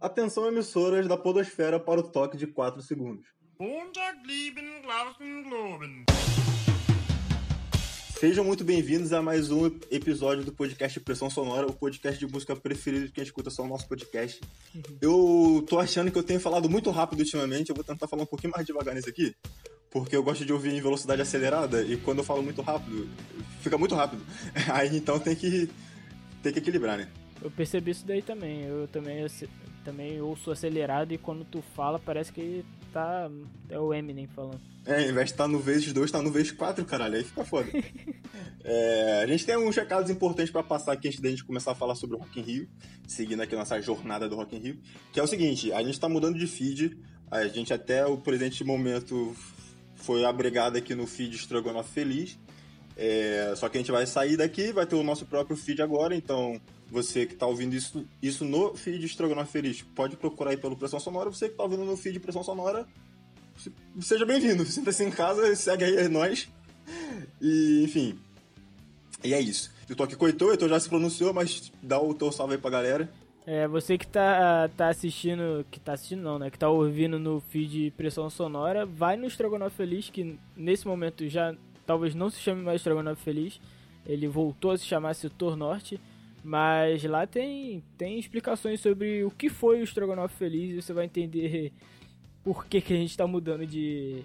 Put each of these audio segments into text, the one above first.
Atenção emissoras da podosfera para o toque de 4 segundos. Sejam muito bem-vindos a mais um episódio do podcast Pressão Sonora, o podcast de música preferido de quem escuta só o nosso podcast. Eu tô achando que eu tenho falado muito rápido ultimamente, eu vou tentar falar um pouquinho mais devagar nesse aqui, porque eu gosto de ouvir em velocidade acelerada e quando eu falo muito rápido, fica muito rápido. Aí então tem que, tem que equilibrar, né? Eu percebi isso daí também. Eu também, eu também ouço acelerado e quando tu fala parece que tá. É o Eminem falando. É, ao invés de estar tá no vezes 2, tá no vezes 4, caralho. Aí fica foda. é, a gente tem uns recados importantes para passar aqui antes da gente começar a falar sobre o Rock in Rio, seguindo aqui nossa jornada do Rock in Rio, que é o seguinte, a gente tá mudando de feed, a gente até o presente momento foi abrigado aqui no feed Strogonoff Feliz, é, só que a gente vai sair daqui, vai ter o nosso próprio feed agora, então você que está ouvindo isso, isso no feed Estrogonofe Feliz, pode procurar aí pelo Pressão Sonora. Você que está ouvindo no feed Pressão Sonora, seja bem-vindo. Sinta-se em casa, segue aí é nós. E, enfim. E é isso. Eu tô aqui com o Heitor, o Heitor já se pronunciou, mas dá o teu salve aí pra galera. É, você que tá, tá assistindo, que tá assistindo não, né, que tá ouvindo no feed Pressão Sonora, vai no Estrogonofe Feliz, que nesse momento já talvez não se chame mais Estrogonofe Feliz, ele voltou a se chamar Setor Norte, mas lá tem, tem explicações sobre o que foi o Strogonoff Feliz e você vai entender por que, que a gente está mudando de,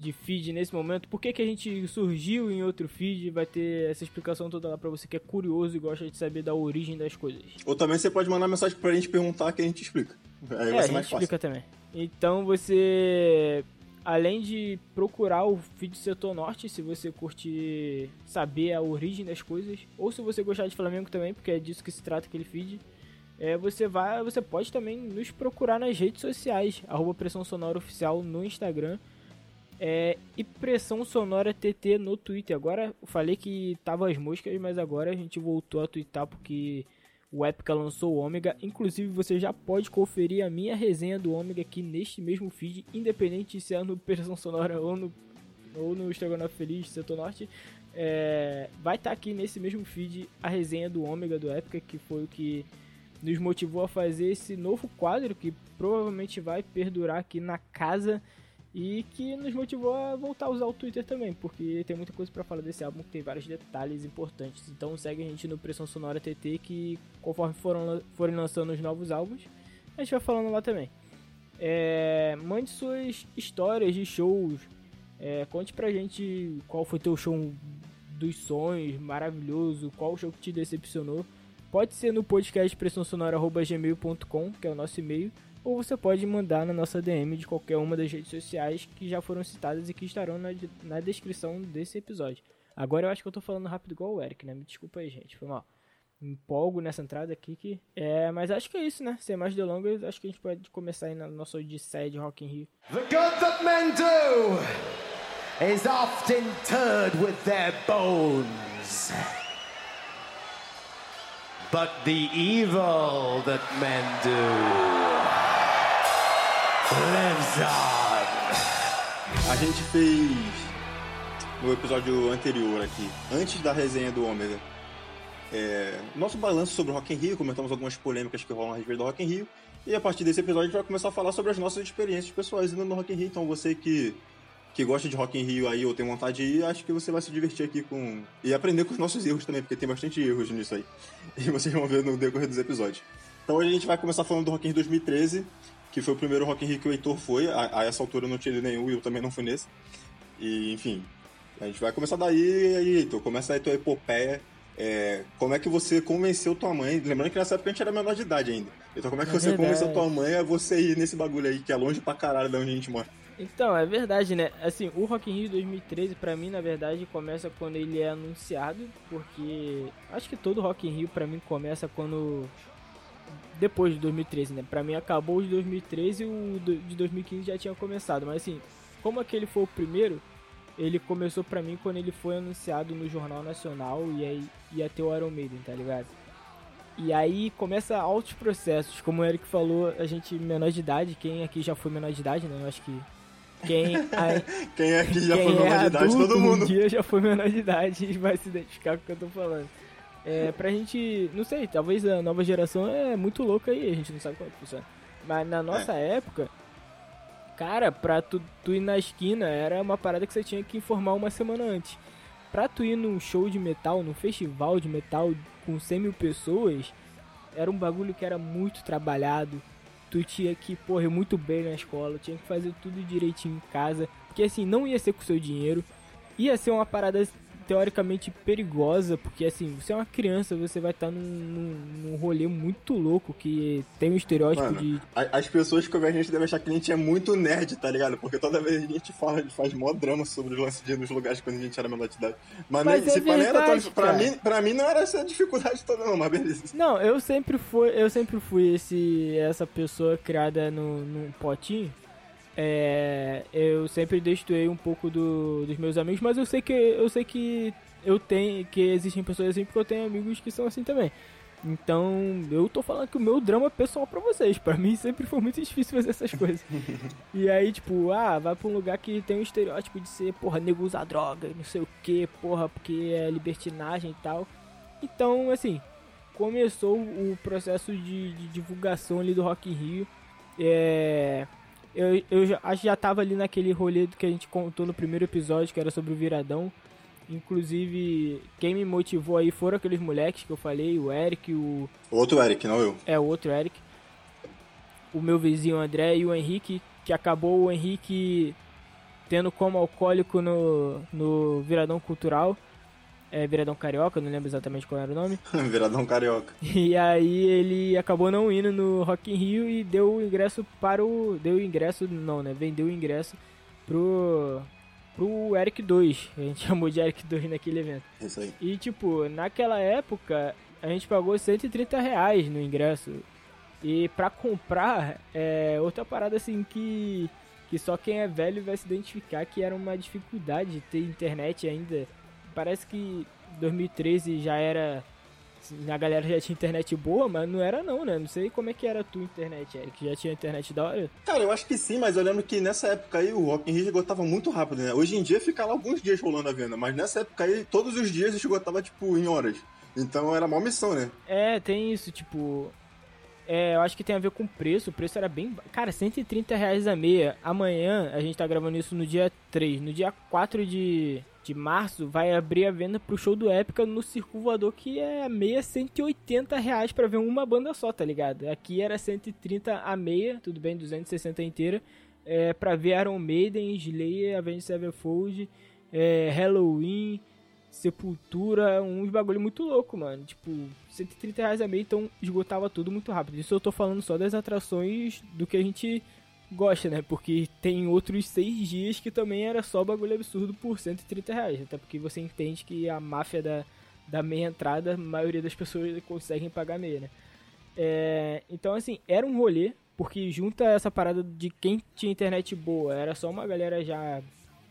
de feed nesse momento, por que, que a gente surgiu em outro feed, vai ter essa explicação toda lá pra você que é curioso e gosta de saber da origem das coisas. Ou também você pode mandar mensagem pra gente perguntar que a gente explica. Aí é, vai ser mais a gente fácil. explica também. Então você além de procurar o feed Setor Norte, se você curte saber a origem das coisas, ou se você gostar de Flamengo também, porque é disso que se trata aquele feed, é, você vai, você pode também nos procurar nas redes sociais, arroba Pressão Sonora Oficial no Instagram, é, e Pressão Sonora TT no Twitter. Agora, eu falei que tava as moscas, mas agora a gente voltou a twittar porque o Epica lançou o Ômega. Inclusive, você já pode conferir a minha resenha do Ômega aqui neste mesmo feed, independente se é no Pressão Sonora ou no, ou no Estrogonofe Feliz, Setor Norte. É, vai estar tá aqui nesse mesmo feed a resenha do Ômega do Epica, que foi o que nos motivou a fazer esse novo quadro que provavelmente vai perdurar aqui na casa e que nos motivou a voltar a usar o Twitter também, porque tem muita coisa para falar desse álbum que tem vários detalhes importantes. Então segue a gente no Pressão Sonora TT que conforme foram, forem lançando os novos álbuns, a gente vai falando lá também. É, mande suas histórias de shows, é, conte pra gente qual foi teu show dos sonhos, maravilhoso, qual show que te decepcionou. Pode ser no podcast pressãosonora.gmail.com, que é o nosso e-mail, ou você pode mandar na nossa DM de qualquer uma das redes sociais que já foram citadas e que estarão na, na descrição desse episódio. Agora eu acho que eu tô falando rápido igual o Eric, né? Me desculpa aí, gente. Foi mal. empolgo nessa entrada aqui que. É, mas acho que é isso, né? Sem mais delongas, acho que a gente pode começar aí na nossa odisseia de Rock in Rio. The good that men do is often interred with their bones. But the evil that men do A gente fez no episódio anterior aqui, antes da resenha do Ômega, é, nosso balanço sobre o Rock in Rio, comentamos algumas polêmicas que rolam a respeito do Rock in Rio, e a partir desse episódio a gente vai começar a falar sobre as nossas experiências pessoais indo no Rock in Rio. Então você que, que gosta de Rock in Rio aí ou tem vontade de ir, acho que você vai se divertir aqui com... e aprender com os nossos erros também, porque tem bastante erros nisso aí. E vocês vão ver no decorrer dos episódios. Então hoje a gente vai começar falando do Rock in Rio 2013, que foi o primeiro Rock in Rio que o Heitor foi. A, a essa altura eu não tinha ido nenhum e eu também não fui nesse. E, enfim, a gente vai começar daí, e aí, Heitor, começa aí tua epopeia. É, como é que você convenceu tua mãe? Lembrando que nessa época a gente era menor de idade ainda. Então, como é que é você verdade. convenceu tua mãe a você ir nesse bagulho aí, que é longe pra caralho da onde a gente mora? Então, é verdade, né? Assim, o Rock in Rio 2013, pra mim, na verdade, começa quando ele é anunciado, porque acho que todo Rock in Rio, pra mim, começa quando depois de 2013, né? Pra mim acabou de 2013 e o de 2015 já tinha começado. Mas assim, como aquele foi o primeiro, ele começou pra mim quando ele foi anunciado no Jornal Nacional e aí ia ter o Iron Maiden, tá ligado? E aí começa altos processos, como o Eric falou, a gente menor de idade, quem aqui já foi menor de idade, né? Eu acho que quem, quem aqui já quem foi menor é de idade, todo mundo. Um dia já foi menor de idade e vai se identificar com o que eu tô falando. É, pra gente, não sei, talvez a nova geração é muito louca aí, a gente não sabe como é que funciona. Mas na nossa é. época, cara, pra tu, tu ir na esquina era uma parada que você tinha que informar uma semana antes. Pra tu ir num show de metal, num festival de metal com 100 mil pessoas, era um bagulho que era muito trabalhado. Tu tinha que correr muito bem na escola, tinha que fazer tudo direitinho em casa. Porque assim, não ia ser com seu dinheiro. Ia ser uma parada teoricamente perigosa, porque assim, você é uma criança, você vai estar tá num, num, num, rolê muito louco que tem um estereótipo Mano, de. As pessoas que ouvem a gente devem achar que a gente é muito nerd, tá ligado? Porque toda vez a gente fala, a gente faz mó drama sobre o lance de ir nos lugares quando a gente era menor de idade. Mas, mas nem, é verdade, tão, pra, mim, pra mim não era essa dificuldade toda, não, mas beleza. Não, eu sempre fui, eu sempre fui esse, essa pessoa criada no, num potinho é, eu sempre destoei um pouco do, dos meus amigos, mas eu sei que eu sei que eu tenho que existem pessoas assim porque eu tenho amigos que são assim também. Então, eu tô falando que o meu drama é pessoal pra vocês. Pra mim sempre foi muito difícil fazer essas coisas. e aí, tipo, ah, vai pra um lugar que tem um estereótipo de ser, porra, nego usar droga, não sei o que, porra, porque é libertinagem e tal. Então, assim, começou o processo de, de divulgação ali do Rock in Rio. É eu, eu já, acho que já tava ali naquele rolê que a gente contou no primeiro episódio, que era sobre o Viradão. Inclusive, quem me motivou aí foram aqueles moleques que eu falei, o Eric, o. O outro Eric, não eu. É, o outro Eric. O meu vizinho André e o Henrique, que acabou o Henrique tendo como alcoólico no, no Viradão Cultural é, Viradão Carioca, não lembro exatamente qual era o nome. Viradão Carioca. E aí ele acabou não indo no Rock in Rio e deu o ingresso para o... Deu o ingresso, não, né? Vendeu o ingresso pro... Pro Eric 2. A gente chamou de Eric 2 naquele evento. Isso aí. E tipo, naquela época, a gente pagou 130 reais no ingresso. E pra comprar, é outra parada assim que... Que só quem é velho vai se identificar que era uma dificuldade ter internet ainda parece que 2013 já era. A galera já tinha internet boa, mas não era não, né? Não sei como é que era a tua internet, Eric. Já tinha internet da hora? Cara, eu acho que sim, mas eu lembro que nessa época aí o Rock in Rio esgotava muito rápido, né? Hoje em dia fica lá alguns dias rolando a venda, mas nessa época aí todos os dias esgotava, tipo, em horas. Então era uma missão, né? É, tem isso, tipo... É, eu acho que tem a ver com o preço. O preço era bem. Cara, 130 reais a meia. Amanhã, a gente tá gravando isso no dia 3. No dia 4 de, de março, vai abrir a venda pro show do Épica no Circo Voador, que é meia 180 reais pra ver uma banda só, tá ligado? Aqui era 130 a meia, tudo bem, 260 inteira. É, pra ver Iron Maiden, Slayer, Avenged Sevenfold, é, Halloween. Sepultura, uns bagulho muito louco, mano. Tipo, 130 reais a meio, então esgotava tudo muito rápido. Isso eu tô falando só das atrações do que a gente gosta, né? Porque tem outros seis dias que também era só bagulho absurdo por 130 reais. Até porque você entende que a máfia da, da meia entrada, a maioria das pessoas conseguem pagar meia, né? É, então, assim, era um rolê, porque junta essa parada de quem tinha internet boa, era só uma galera já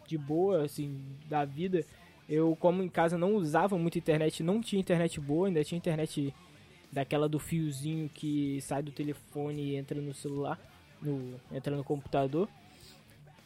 de boa, assim, da vida eu, como em casa não usava muito internet, não tinha internet boa, ainda tinha internet daquela do fiozinho que sai do telefone e entra no celular, no, no computador.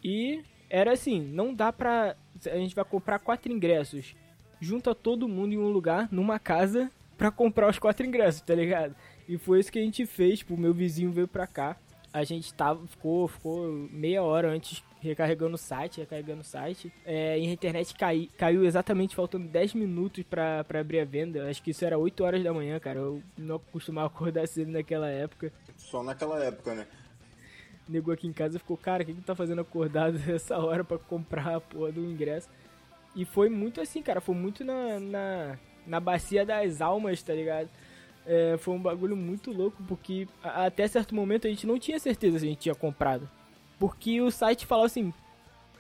E era assim, não dá pra. A gente vai comprar quatro ingressos. Junta todo mundo em um lugar, numa casa, pra comprar os quatro ingressos, tá ligado? E foi isso que a gente fez, tipo, meu vizinho veio pra cá. A gente tava, ficou, ficou meia hora antes recarregando o site, recarregando o site. É, e a internet cai, caiu exatamente faltando 10 minutos pra, pra abrir a venda. Acho que isso era 8 horas da manhã, cara. Eu não costumava acordar cedo naquela época. Só naquela época, né? Negou aqui em casa ficou, cara, o que, que tá fazendo acordado essa hora pra comprar a porra do ingresso? E foi muito assim, cara. Foi muito na, na, na bacia das almas, tá ligado? É, foi um bagulho muito louco, porque até certo momento a gente não tinha certeza se a gente tinha comprado. Porque o site falava assim,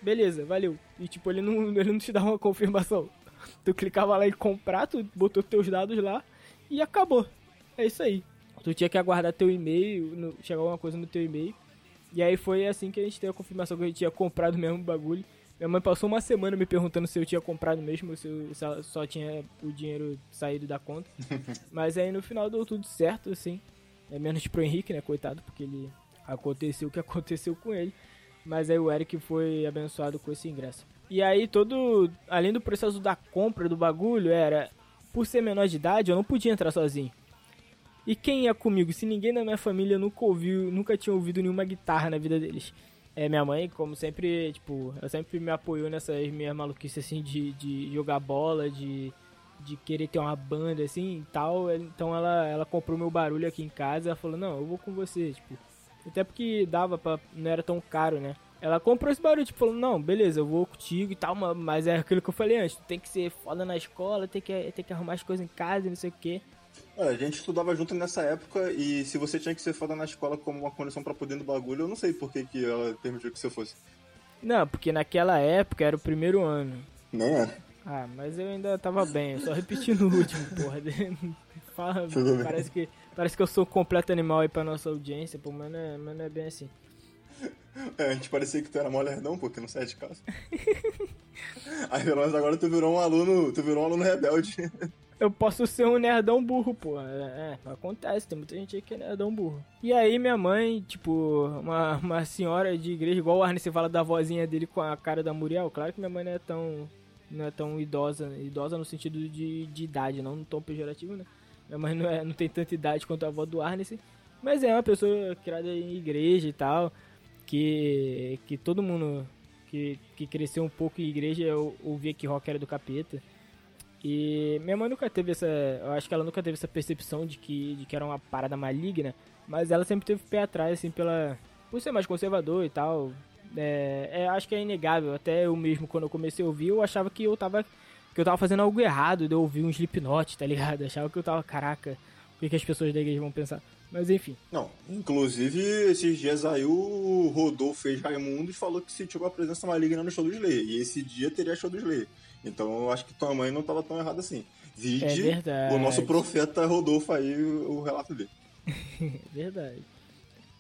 beleza, valeu. E tipo, ele não, ele não te dá uma confirmação. Tu clicava lá em comprar, tu botou teus dados lá e acabou. É isso aí. Tu tinha que aguardar teu e-mail, chegar alguma coisa no teu e-mail. E aí foi assim que a gente teve a confirmação que a gente tinha comprado mesmo o bagulho. Minha mãe passou uma semana me perguntando se eu tinha comprado mesmo, se eu só tinha o dinheiro saído da conta. Mas aí no final deu tudo certo, assim. É menos pro Henrique, né, coitado, porque ele aconteceu o que aconteceu com ele. Mas aí o Eric foi abençoado com esse ingresso. E aí todo, além do processo da compra do bagulho, era por ser menor de idade, eu não podia entrar sozinho. E quem ia comigo? Se ninguém da minha família nunca ouviu, nunca tinha ouvido nenhuma guitarra na vida deles. É, minha mãe, como sempre, tipo, ela sempre me apoiou nessas minhas maluquices, assim, de, de jogar bola, de, de querer ter uma banda, assim, e tal. Então ela, ela comprou meu barulho aqui em casa, ela falou, não, eu vou com você, tipo. Até porque dava pra, não era tão caro, né? Ela comprou esse barulho, tipo, falou, não, beleza, eu vou contigo e tal, mas é aquilo que eu falei antes, tem que ser foda na escola, tem que, tem que arrumar as coisas em casa, não sei o quê. É, a gente estudava junto nessa época e se você tinha que ser foda na escola como uma condição para poder no bagulho, eu não sei por que, que ela permitiu que você fosse. Não, porque naquela época era o primeiro ano. Não é? Ah, mas eu ainda tava bem, eu só repeti no último, porra. Fala, parece que, parece que eu sou um completo animal aí pra nossa audiência, pô, mas não é, mas não é bem assim. É, a gente parecia que tu era mó lerdão, porque não sai de casa. Aí pelo menos agora tu virou um aluno. Tu virou um aluno rebelde. Eu posso ser um nerdão burro, pô. É, é, acontece, tem muita gente aí que é nerdão burro. E aí minha mãe, tipo, uma, uma senhora de igreja, igual o Arne se fala da vozinha dele com a cara da Muriel. Claro que minha mãe não é tão. Não é tão idosa, idosa no sentido de, de idade, não no tom pejorativo, né? Minha mãe não, é, não tem tanta idade quanto a avó do Arne, mas é uma pessoa criada em igreja e tal que, que todo mundo que, que cresceu um pouco em igreja ouvia que rock era do capeta. E minha mãe nunca teve essa. Eu acho que ela nunca teve essa percepção de que, de que era uma parada maligna, mas ela sempre teve pé atrás, assim, pela. Por ser mais conservador e tal. É, é, acho que é inegável. Até eu mesmo, quando eu comecei a ouvir, eu achava que eu tava. Que eu tava fazendo algo errado de eu ouvir um Slipknot, tá ligado? Eu achava que eu tava, caraca, o que, as pessoas da igreja vão pensar? Mas enfim. Não, inclusive esses dias aí o Rodolfo fez Raimundo e falou que sentiu uma presença maligna no show do Slayer. E esse dia teria show do Slayer. Então eu acho que tua mãe não estava tão errada assim. Vide é o nosso profeta Rodolfo aí, o, relato dele. verdade.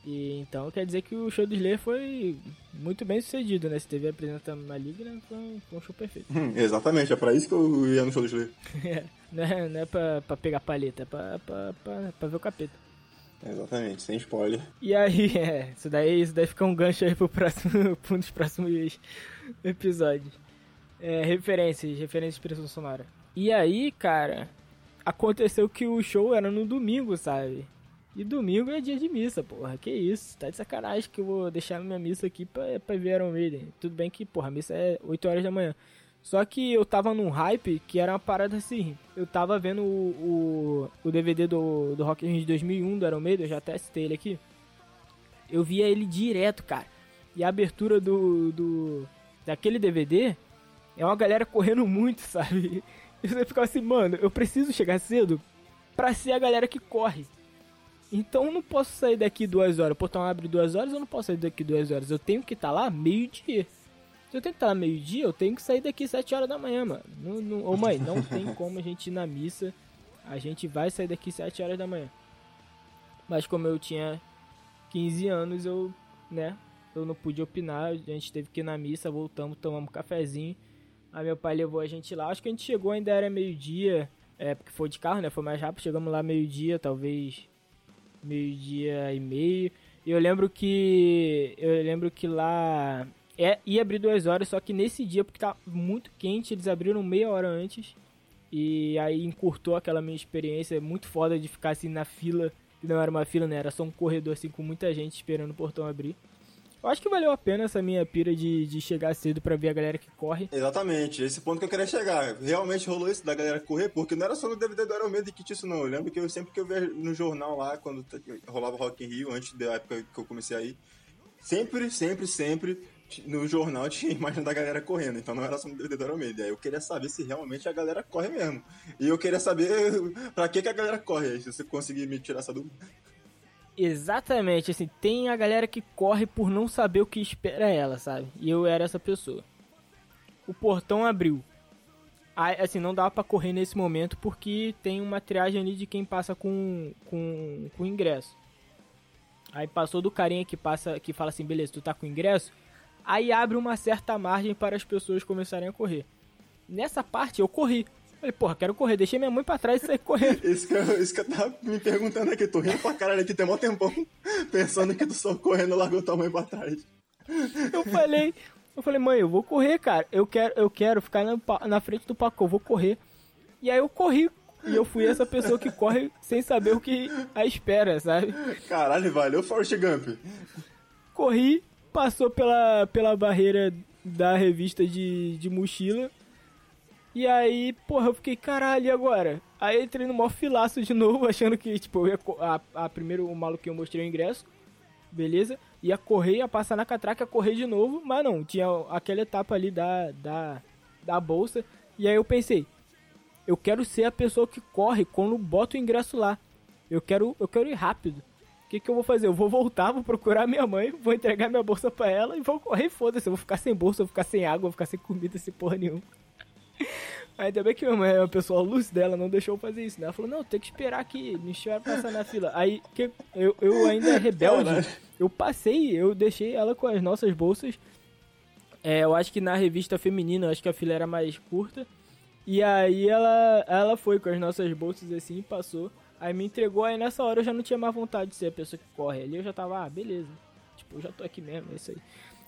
E então quer dizer que o show do Slayer foi muito bem sucedido, né? Se teve a presença maligna, foi, foi um show perfeito. Hum, exatamente, é pra isso que eu ia no show do Slayer. é, não é, não é pra, pra pegar paleta, é pra, pra, pra, pra ver o capeta. Exatamente, sem spoiler. E aí, é, isso daí, isso daí fica um gancho aí pro próximo, pro um dos próximos episódios. É, referências, referências de expressão sonora. E aí, cara, aconteceu que o show era no domingo, sabe? E domingo é dia de missa, porra. Que isso? Tá de sacanagem que eu vou deixar minha missa aqui pra, pra ver Iron Maiden. Tudo bem que, porra, a missa é 8 horas da manhã. Só que eu tava num hype que era uma parada assim. Eu tava vendo o, o, o DVD do, do Rock in Rio de 2001 do Iron Maiden, eu já testei ele aqui. Eu via ele direto, cara. E a abertura do, do daquele DVD é uma galera correndo muito, sabe? E você fica assim, mano, eu preciso chegar cedo pra ser a galera que corre. Então eu não posso sair daqui duas horas. O portão abre duas horas, eu não posso sair daqui duas horas. Eu tenho que estar tá lá meio dia. Se eu tenho que estar lá meio-dia, eu tenho que sair daqui 7 horas da manhã, mano. Não, não, ô mãe, não tem como a gente ir na missa. A gente vai sair daqui 7 horas da manhã. Mas como eu tinha 15 anos, eu, né, eu não pude opinar. A gente teve que ir na missa, voltamos, tomamos um cafezinho. Aí meu pai levou a gente lá. Acho que a gente chegou ainda era meio-dia. É, porque foi de carro, né? Foi mais rápido. Chegamos lá meio-dia, talvez meio-dia e meio. E eu lembro que. Eu lembro que lá é, ia abrir duas horas, só que nesse dia, porque tá muito quente, eles abriram meia hora antes. E aí encurtou aquela minha experiência muito foda de ficar assim na fila. Não era uma fila, né? Era só um corredor assim com muita gente esperando o portão abrir. Eu acho que valeu a pena essa minha pira de, de chegar cedo para ver a galera que corre. Exatamente, esse ponto que eu queria chegar. Realmente rolou isso da galera correr, porque não era só no DVD do Iron Maiden que tinha isso não. Eu lembro que eu sempre que eu via no jornal lá, quando rolava Rock in Rio, antes da época que eu comecei a ir, sempre, sempre, sempre no jornal tinha imagem da galera correndo, então não era só no DVD do Iron Maiden. Aí eu queria saber se realmente a galera corre mesmo. E eu queria saber pra que, que a galera corre aí, se você conseguir me tirar essa dúvida. Exatamente, assim, tem a galera que corre por não saber o que espera ela, sabe? E eu era essa pessoa. O portão abriu. Aí, assim, não dava para correr nesse momento porque tem uma triagem ali de quem passa com, com, com ingresso. Aí passou do carinha que passa que fala assim, beleza, tu tá com ingresso? Aí abre uma certa margem para as pessoas começarem a correr. Nessa parte eu corri. Falei, porra, quero correr. Deixei minha mãe pra trás e saí correndo. Isso que, eu, isso que eu tava me perguntando aqui. Tô rindo pra caralho aqui, tem mó tempão. Pensando que tu só correndo largou tua mãe pra trás. Eu falei, eu falei, mãe, eu vou correr, cara. Eu quero, eu quero ficar na, na frente do Paco, eu vou correr. E aí eu corri e eu fui essa pessoa que corre sem saber o que a espera, sabe? Caralho, valeu, Forrest Gump. Corri, passou pela, pela barreira da revista de, de mochila. E aí, porra, eu fiquei, caralho, e agora? Aí entrei no maior filaço de novo, achando que, tipo, eu ia, a, a primeiro o maluco que eu mostrei o ingresso, beleza? Ia correr, ia passar na catraca, ia correr de novo, mas não, tinha aquela etapa ali da, da, da bolsa. E aí eu pensei, eu quero ser a pessoa que corre quando bota o ingresso lá. Eu quero, eu quero ir rápido. O que, que eu vou fazer? Eu vou voltar, vou procurar minha mãe, vou entregar minha bolsa pra ela e vou correr, foda-se. Eu vou ficar sem bolsa, vou ficar sem água, vou ficar sem comida, sem porra nenhuma. Ainda bem que minha mãe, o pessoal luz dela, não deixou eu fazer isso, né? Ela falou, não, tem que esperar aqui, me espera passar na fila. Aí, que eu, eu ainda rebelde, eu passei, eu deixei ela com as nossas bolsas. É, eu acho que na revista feminina, acho que a fila era mais curta. E aí ela, ela foi com as nossas bolsas assim, passou. Aí me entregou, aí nessa hora eu já não tinha mais vontade de ser a pessoa que corre ali. Eu já tava, ah, beleza. Tipo, eu já tô aqui mesmo, é isso aí.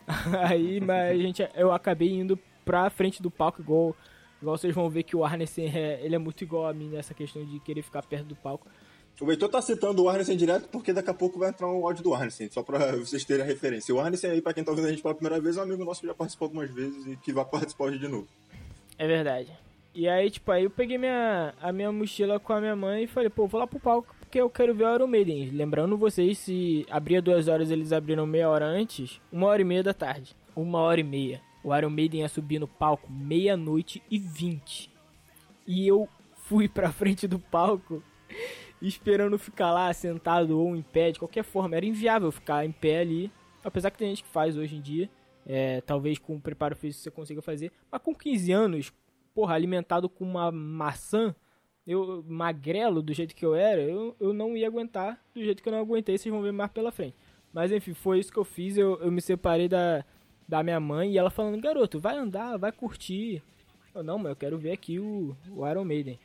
aí, mas a gente, eu acabei indo pra frente do palco, igual Igual vocês vão ver que o Arneson é, ele é muito igual a mim nessa questão de querer ficar perto do palco. O Heitor tá citando o Arneson direto porque daqui a pouco vai entrar um áudio do Arneson, só pra vocês terem a referência. O Arneson aí, pra quem tá ouvindo a gente pela primeira vez, é um amigo nosso que já participou algumas vezes e que vai participar hoje de novo. É verdade. E aí, tipo, aí eu peguei minha, a minha mochila com a minha mãe e falei, pô, vou lá pro palco porque eu quero ver o Iron Maiden. Lembrando vocês, se abria duas horas, eles abriram meia hora antes, uma hora e meia da tarde. Uma hora e meia. O Iron Maiden ia subir no palco meia-noite e vinte. E eu fui pra frente do palco esperando ficar lá sentado ou em pé, de qualquer forma. Era inviável ficar em pé ali. Apesar que tem gente que faz hoje em dia. É, talvez com o preparo físico você consiga fazer. Mas com 15 anos, porra, alimentado com uma maçã, eu magrelo do jeito que eu era, eu, eu não ia aguentar do jeito que eu não aguentei. Vocês vão ver mais pela frente. Mas enfim, foi isso que eu fiz. Eu, eu me separei da, da minha mãe e ela falando, garoto, vai andar, vai curtir. Eu, não, mas eu quero ver aqui o, o Iron Maiden.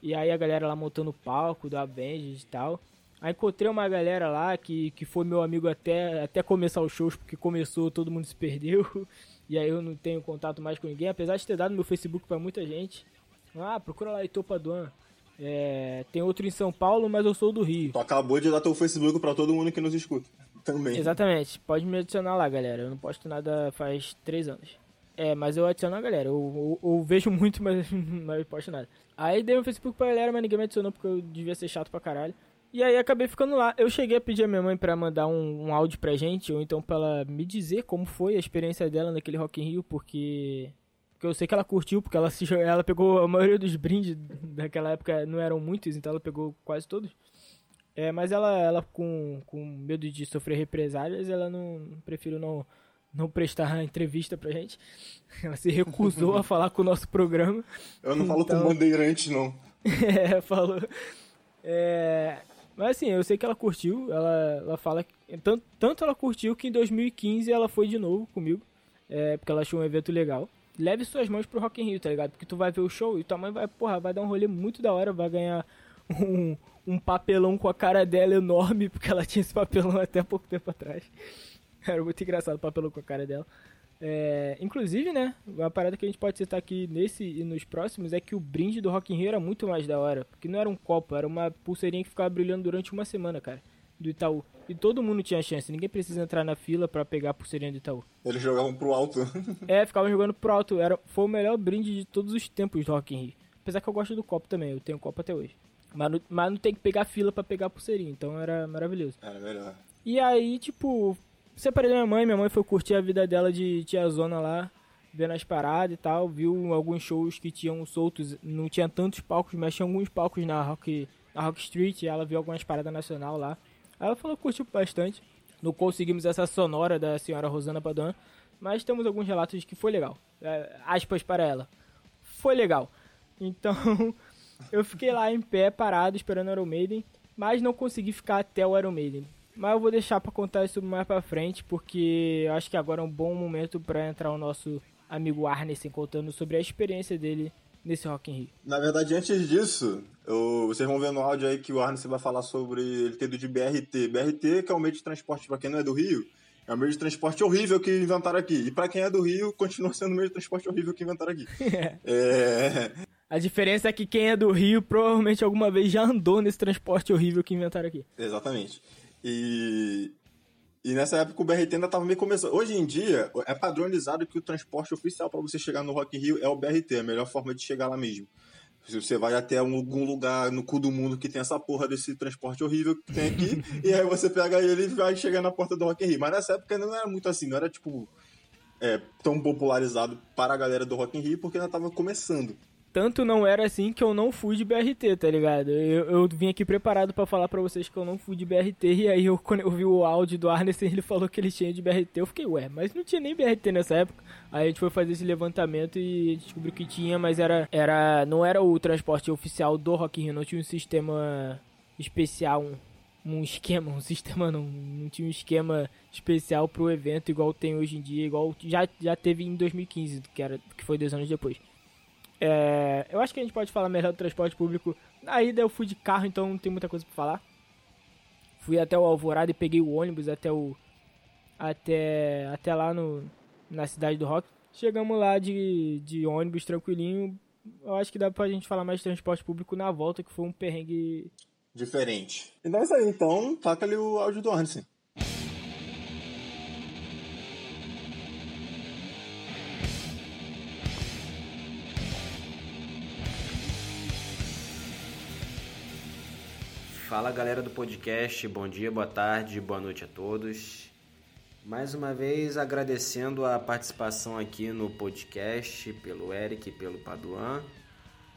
E aí a galera lá montando o palco da band e tal. Aí encontrei uma galera lá que, que foi meu amigo até, até começar os shows, porque começou, todo mundo se perdeu. E aí eu não tenho contato mais com ninguém, apesar de ter dado meu Facebook para muita gente. Ah, procura lá Heitor Paduan. É, tem outro em São Paulo, mas eu sou do Rio. Tu acabou de dar teu Facebook para todo mundo que nos escuta também. Exatamente. Pode me adicionar lá, galera. Eu não posto nada faz três anos. É, mas eu adiciono a galera. Eu, eu, eu vejo muito, mas, não posto nada. Aí dei meu Facebook pra galera, mas ninguém me adicionou porque eu devia ser chato pra caralho. E aí acabei ficando lá. Eu cheguei a pedir a minha mãe pra mandar um, um áudio pra gente, ou então pra ela me dizer como foi a experiência dela naquele Rock in Rio, porque... Porque eu sei que ela curtiu, porque ela, se, ela pegou a maioria dos brindes daquela época, não eram muitos, então ela pegou quase todos. É, mas ela, ela com, com medo de sofrer represálias, ela não prefiro não, não prestar entrevista pra gente. Ela se recusou a falar com o nosso programa. Eu não falo então... com bandeirante, não. é, falou. É, mas assim, eu sei que ela curtiu. Ela, ela fala. Tanto, tanto ela curtiu que em 2015 ela foi de novo comigo. É, porque ela achou um evento legal. Leve suas mãos pro Rock in Rio, tá ligado? Porque tu vai ver o show e tua mãe vai, porra, vai dar um rolê muito da hora, vai ganhar um, um papelão com a cara dela enorme, porque ela tinha esse papelão até pouco tempo atrás. Era muito engraçado o papelão com a cara dela. É, inclusive, né, uma parada que a gente pode citar aqui nesse e nos próximos é que o brinde do Rock in Rio era muito mais da hora. Porque não era um copo, era uma pulseirinha que ficava brilhando durante uma semana, cara. Do Itaú. E todo mundo tinha chance, ninguém precisa entrar na fila para pegar a pulseirinha do Itaú. Eles jogavam pro alto. é, ficavam jogando pro alto. Era, foi o melhor brinde de todos os tempos do Rock in Rio. Apesar que eu gosto do copo também, eu tenho copo até hoje. Mas não, mas não tem que pegar fila para pegar a pulseirinha, então era maravilhoso. Era melhor. E aí, tipo, separei da minha mãe, minha mãe foi curtir a vida dela de tia Zona lá, vendo as paradas e tal, viu alguns shows que tinham soltos, não tinha tantos palcos, mas tinha alguns palcos na Rock, na Rock Street, ela viu algumas paradas nacional lá. Aí ela falou que curtiu bastante. Não conseguimos essa sonora da senhora Rosana Padan, mas temos alguns relatos de que foi legal. É, aspas para ela. Foi legal. Então, eu fiquei lá em pé, parado, esperando o Iron Maiden, mas não consegui ficar até o Iron Maiden. Mas eu vou deixar para contar isso mais pra frente, porque eu acho que agora é um bom momento para entrar o nosso amigo Arnesen contando sobre a experiência dele nesse Rock in Rio. Na verdade, antes disso, eu, vocês vão ver no áudio aí que o Arnesen vai falar sobre ele ter ido de BRT. BRT, que é o meio de transporte para quem não é do Rio, é o meio de transporte horrível que inventaram aqui. E para quem é do Rio, continua sendo o meio de transporte horrível que inventaram aqui. é... A diferença é que quem é do Rio provavelmente alguma vez já andou nesse transporte horrível que inventaram aqui. Exatamente. E, e nessa época o BRT ainda estava meio começando. Hoje em dia, é padronizado que o transporte oficial para você chegar no Rock in Rio é o BRT, a melhor forma de chegar lá mesmo. Se você vai até algum lugar no cu do mundo que tem essa porra desse transporte horrível que tem aqui, e aí você pega ele e vai chegar na porta do Rock in Rio. Mas nessa época não era muito assim, não era tipo é, tão popularizado para a galera do Rock in Rio, porque ainda estava começando. Tanto não era assim que eu não fui de BRT, tá ligado? Eu, eu vim aqui preparado para falar para vocês que eu não fui de BRT, e aí eu, quando eu vi o áudio do Arneson, ele falou que ele tinha de BRT, eu fiquei, ué, mas não tinha nem BRT nessa época. Aí a gente foi fazer esse levantamento e descobriu que tinha, mas era, era não era o transporte oficial do Rock in Rio, não tinha um sistema especial, um, um esquema, um sistema não, não tinha um esquema especial pro evento igual tem hoje em dia, igual já, já teve em 2015, que, era, que foi dois anos depois. É, eu acho que a gente pode falar melhor do transporte público. Na ida eu fui de carro, então não tem muita coisa pra falar. Fui até o Alvorada e peguei o ônibus até o até até lá no na cidade do Rock. Chegamos lá de, de ônibus tranquilinho. Eu acho que dá pra gente falar mais de transporte público na volta, que foi um perrengue diferente. Então é isso aí, então taca ali o áudio do Hansen. Fala galera do podcast, bom dia, boa tarde, boa noite a todos. Mais uma vez agradecendo a participação aqui no podcast pelo Eric e pelo Paduan.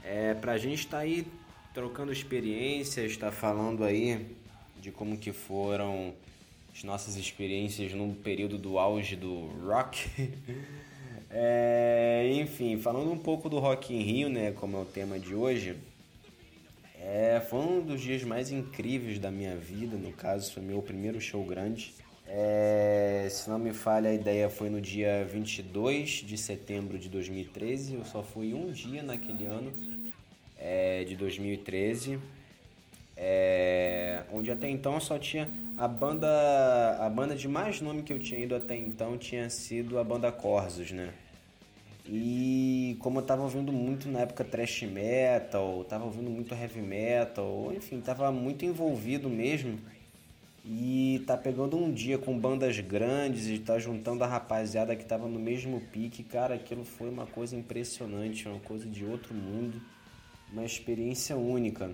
É, pra gente estar tá aí trocando experiências, estar tá falando aí de como que foram as nossas experiências no período do auge do rock. é, enfim, falando um pouco do Rock in Rio, né, como é o tema de hoje. É, foi um dos dias mais incríveis da minha vida, no caso, foi meu primeiro show grande. É, se não me falha a ideia, foi no dia 22 de setembro de 2013. Eu só fui um dia naquele ano é, de 2013. É, onde até então só tinha a banda a banda de mais nome que eu tinha ido até então tinha sido a banda Corsos, né? E como eu tava ouvindo muito na época thrash metal, tava ouvindo muito heavy metal, enfim, tava muito envolvido mesmo. E tá pegando um dia com bandas grandes e tá juntando a rapaziada que tava no mesmo pique, cara, aquilo foi uma coisa impressionante, uma coisa de outro mundo, uma experiência única.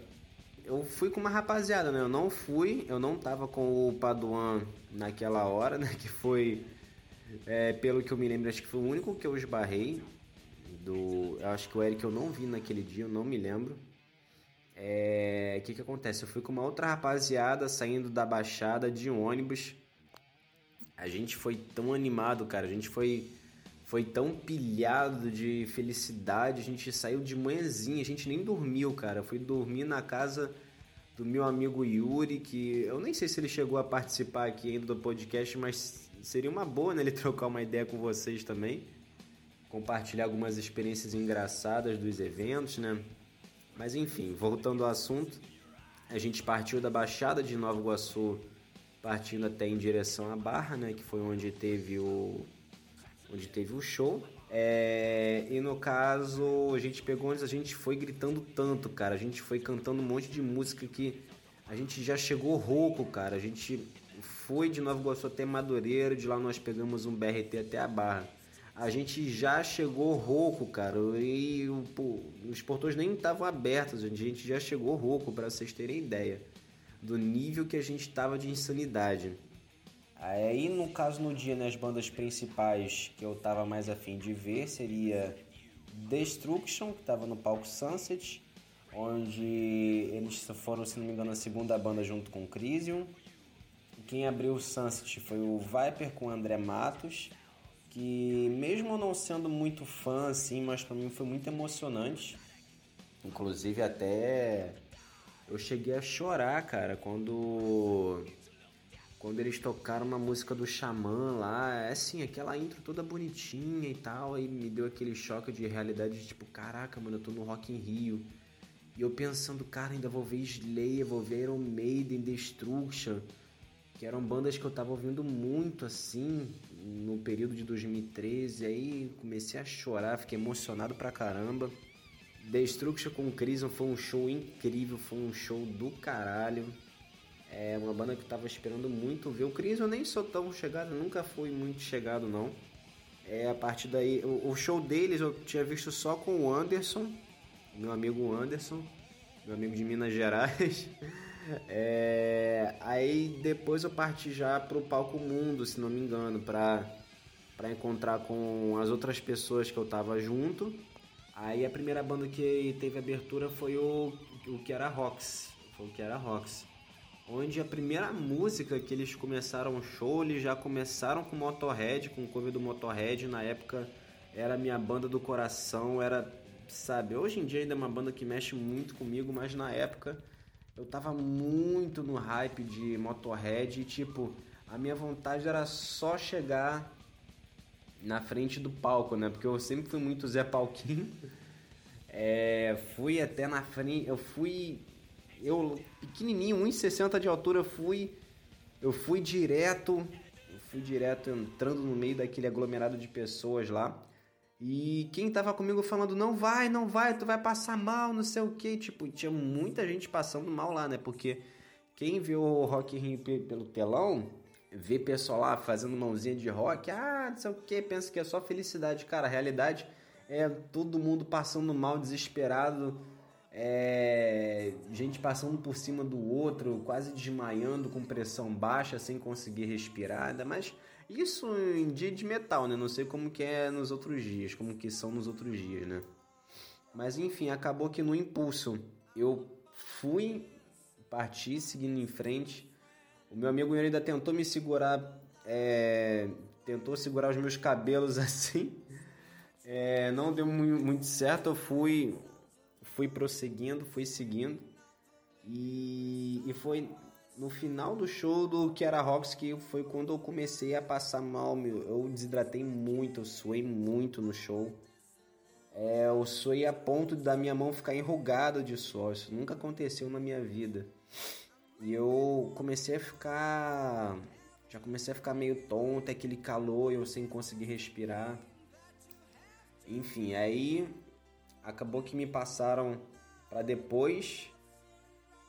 Eu fui com uma rapaziada, né? Eu não fui, eu não tava com o Paduan naquela hora, né? Que foi é, pelo que eu me lembro, acho que foi o único que eu esbarrei. Do, acho que o Eric eu não vi naquele dia, eu não me lembro. É, o que que acontece? Eu fui com uma outra rapaziada saindo da baixada de ônibus. A gente foi tão animado, cara. A gente foi foi tão pilhado de felicidade. A gente saiu de manhãzinha, a gente nem dormiu, cara. Eu fui dormir na casa do meu amigo Yuri, que eu nem sei se ele chegou a participar aqui ainda do podcast, mas seria uma boa né, ele trocar uma ideia com vocês também. Compartilhar algumas experiências engraçadas dos eventos, né? Mas enfim, voltando ao assunto, a gente partiu da Baixada de Nova Iguaçu, partindo até em direção à Barra, né? Que foi onde teve o, onde teve o show. É, e no caso, a gente pegou onde a gente foi gritando tanto, cara. A gente foi cantando um monte de música que a gente já chegou rouco, cara. A gente foi de Nova Iguaçu até Madureira, de lá nós pegamos um BRT até a Barra. A gente já chegou rouco, cara, e pô, os portões nem estavam abertos, a gente já chegou rouco, para vocês terem ideia do nível que a gente estava de insanidade. Aí, no caso, no dia, né, bandas principais que eu tava mais afim de ver seria Destruction, que estava no palco Sunset, onde eles foram, se não me engano, a segunda banda junto com Crisium. Quem abriu o Sunset foi o Viper com o André Matos, que mesmo não sendo muito fã assim, mas para mim foi muito emocionante. Inclusive até eu cheguei a chorar, cara, quando quando eles tocaram uma música do Xamã lá, é assim, aquela intro toda bonitinha e tal, aí me deu aquele choque de realidade de tipo, caraca, mano, eu tô no Rock in Rio. E eu pensando, cara, ainda vou ver Slayer, vou ver Iron Maiden, Destruction que eram bandas que eu tava ouvindo muito assim no período de 2013. Aí comecei a chorar, fiquei emocionado pra caramba. Destruction com Crisium foi um show incrível, foi um show do caralho. É uma banda que eu tava esperando muito ver. O Crisium eu nem sou tão chegado, nunca fui muito chegado não. É, a partir daí, o, o, show deles eu tinha visto só com o Anderson, meu amigo Anderson, meu amigo de Minas Gerais. É, aí depois eu parti já pro palco Mundo, se não me engano, pra, pra encontrar com as outras pessoas que eu tava junto. Aí a primeira banda que teve abertura foi o, o que era Rox. Foi o que era Rox onde a primeira música que eles começaram o show, eles já começaram com Motorhead, com o cover do Motorhead, na época era minha banda do coração, era, sabe, hoje em dia ainda é uma banda que mexe muito comigo, mas na época eu tava muito no hype de Motorhead e tipo, a minha vontade era só chegar na frente do palco, né? Porque eu sempre fui muito Zé Palquinho. É, fui até na frente, eu fui eu pequenininho, 1,60 de altura, eu fui eu fui direto, eu fui direto entrando no meio daquele aglomerado de pessoas lá. E quem tava comigo falando, não vai, não vai, tu vai passar mal, não sei o que. Tipo, tinha muita gente passando mal lá, né? Porque quem vê o Rock Rio pelo telão, vê pessoal lá fazendo mãozinha de rock, ah, não sei o que, pensa que é só felicidade. Cara, a realidade é todo mundo passando mal, desesperado é, gente passando por cima do outro, quase desmaiando com pressão baixa, sem conseguir respirar, mas isso em dia de metal, né? Não sei como que é nos outros dias, como que são nos outros dias, né? Mas enfim, acabou que no impulso eu fui partir seguindo em frente. O meu amigo ainda tentou me segurar, é, tentou segurar os meus cabelos assim. É, não deu muito certo, eu fui fui prosseguindo, fui seguindo. E, e foi no final do show do era Rocks que foi quando eu comecei a passar mal, meu. Eu desidratei muito, eu suei muito no show. É, eu suei a ponto da minha mão ficar enrugada de suor. Isso nunca aconteceu na minha vida. E eu comecei a ficar. Já comecei a ficar meio tonto, aquele calor, eu sem conseguir respirar. Enfim, aí acabou que me passaram para depois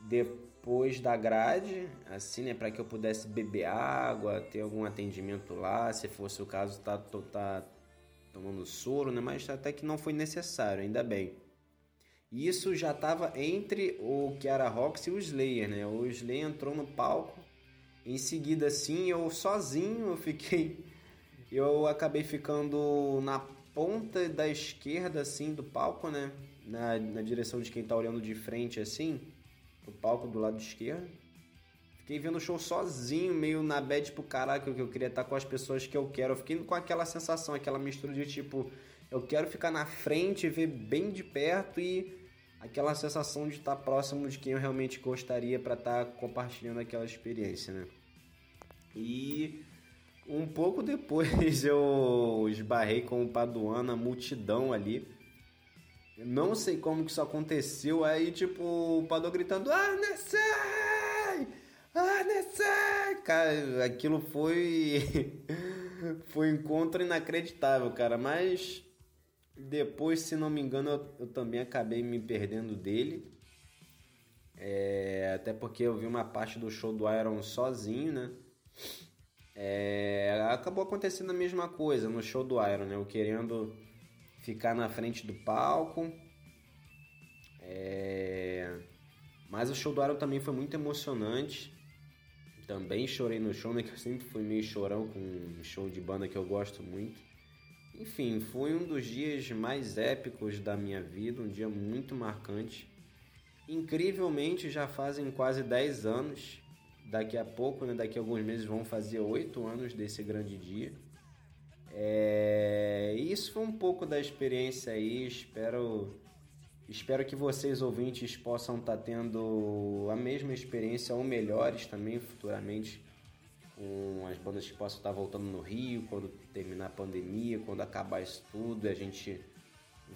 depois da grade, assim, né, para que eu pudesse beber água, ter algum atendimento lá, se fosse o caso, tá, tá tomando soro, né, mas até que não foi necessário, ainda bem. Isso já estava entre o era Rox e o Slayer, né? O Slayer entrou no palco, em seguida, assim, eu sozinho, eu fiquei, eu acabei ficando na ponta da esquerda, assim, do palco, né? Na, na direção de quem tá olhando de frente, assim, o palco do lado esquerdo. Fiquei vendo o show sozinho, meio na bad pro caraca, que eu queria estar com as pessoas que eu quero. Eu fiquei com aquela sensação, aquela mistura de tipo, eu quero ficar na frente, ver bem de perto e aquela sensação de estar próximo de quem eu realmente gostaria para estar compartilhando aquela experiência, né? E um pouco depois eu esbarrei com o Paduana, multidão ali. Não sei como que isso aconteceu, aí tipo, o Padu gritando, ah, Nessai! Ah! Cara, aquilo foi... foi um encontro inacreditável, cara, mas... Depois, se não me engano, eu, eu também acabei me perdendo dele. É, até porque eu vi uma parte do show do Iron sozinho, né? É, acabou acontecendo a mesma coisa no show do Iron, né? Eu querendo ficar na frente do palco. É, mas o show do Iron também foi muito emocionante. Também chorei no show, né? Que eu sempre fui meio chorão com um show de banda que eu gosto muito. Enfim, foi um dos dias mais épicos da minha vida, um dia muito marcante. Incrivelmente já fazem quase 10 anos daqui a pouco, né, daqui a alguns meses, vão fazer oito anos desse grande dia. É, isso foi um pouco da experiência aí. Espero, espero que vocês ouvintes possam estar tá tendo a mesma experiência ou melhores também futuramente com as bandas que possam estar tá voltando no Rio quando terminar a pandemia, quando acabar isso tudo, a gente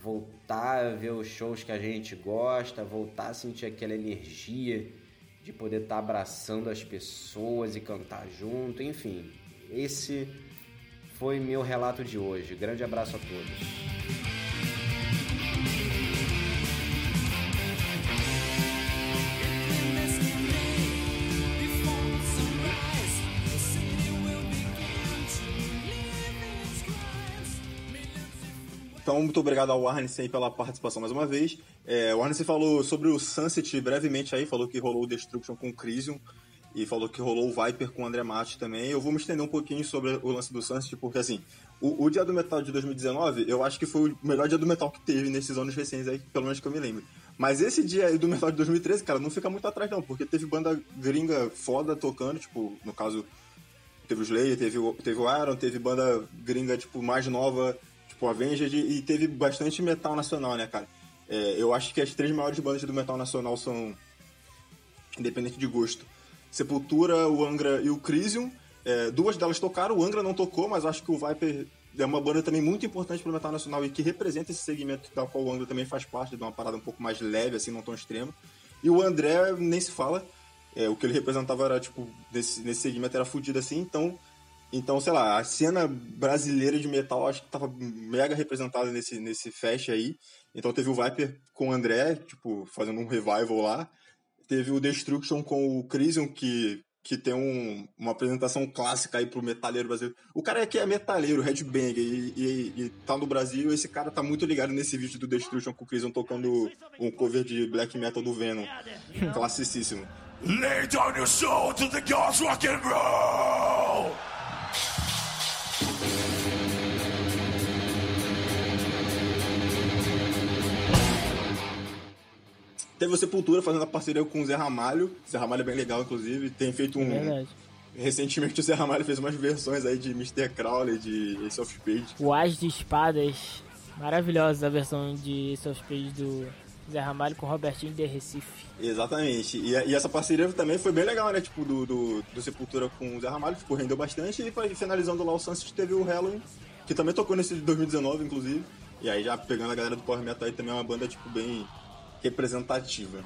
voltar a ver os shows que a gente gosta, voltar a sentir aquela energia de poder estar tá abraçando as pessoas e cantar junto, enfim. Esse foi meu relato de hoje. Grande abraço a todos. Então, muito obrigado ao Arnissen pela participação mais uma vez. É, o Arnissen falou sobre o Sunset brevemente aí, falou que rolou o Destruction com o Crisium e falou que rolou o Viper com o André Matos também. Eu vou me estender um pouquinho sobre o lance do Sunset, porque assim, o, o, Dia do Metal de 2019, eu acho que foi o melhor dia do metal que teve nesses anos recentes aí, pelo menos que eu me lembro. Mas esse dia do metal de 2013, cara, não fica muito atrás não, porque teve banda gringa foda tocando, tipo, no caso, teve o Slayer, teve, teve o Iron, teve banda gringa, tipo, mais nova, tipo, Avenged, e teve bastante metal nacional, né, cara? É, eu acho que as três maiores bandas do metal nacional são, independente de gosto, Sepultura, o Angra e o Crisium, é, duas delas tocaram, o Angra não tocou, mas acho que o Viper é uma banda também muito importante para o metal nacional e que representa esse segmento da qual o Angra também faz parte, de uma parada um pouco mais leve, assim, não tão extrema. E o André nem se fala, é, o que ele representava era, tipo, nesse, nesse segmento era fudido assim, então, então, sei lá, a cena brasileira de metal acho que tava mega representada nesse, nesse fest aí. Então teve o Viper com o André, tipo, fazendo um revival lá. Teve o Destruction com o Crisium, que que tem um, uma apresentação clássica aí pro metaleiro brasileiro. O cara aqui é metalheiro, headbanger, e, e, e tá no Brasil, esse cara tá muito ligado nesse vídeo do Destruction com o Chris tocando um cover de black metal do Venom. Classicíssimo. Lay down your soul to the gods rock and roll! Teve o Sepultura fazendo a parceria com o Zé Ramalho. O Zé Ramalho é bem legal, inclusive. Tem feito um. Verdade. Recentemente o Zé Ramalho fez umas versões aí de Mr. Crowley, de Ace of Spades. O As de Espadas. Maravilhosa a versão de Ace of Spades do Zé Ramalho com Robertinho de Recife. Exatamente. E, e, essa parceria também foi bem legal, né? Tipo, do, do, do Sepultura com o Zé Ramalho, tipo, rendeu bastante. E foi finalizando lá o Sunset, teve o Halloween, que também tocou nesse de 2019, inclusive. E aí já pegando a galera do Power Metal aí também é uma banda, tipo, bem representativa.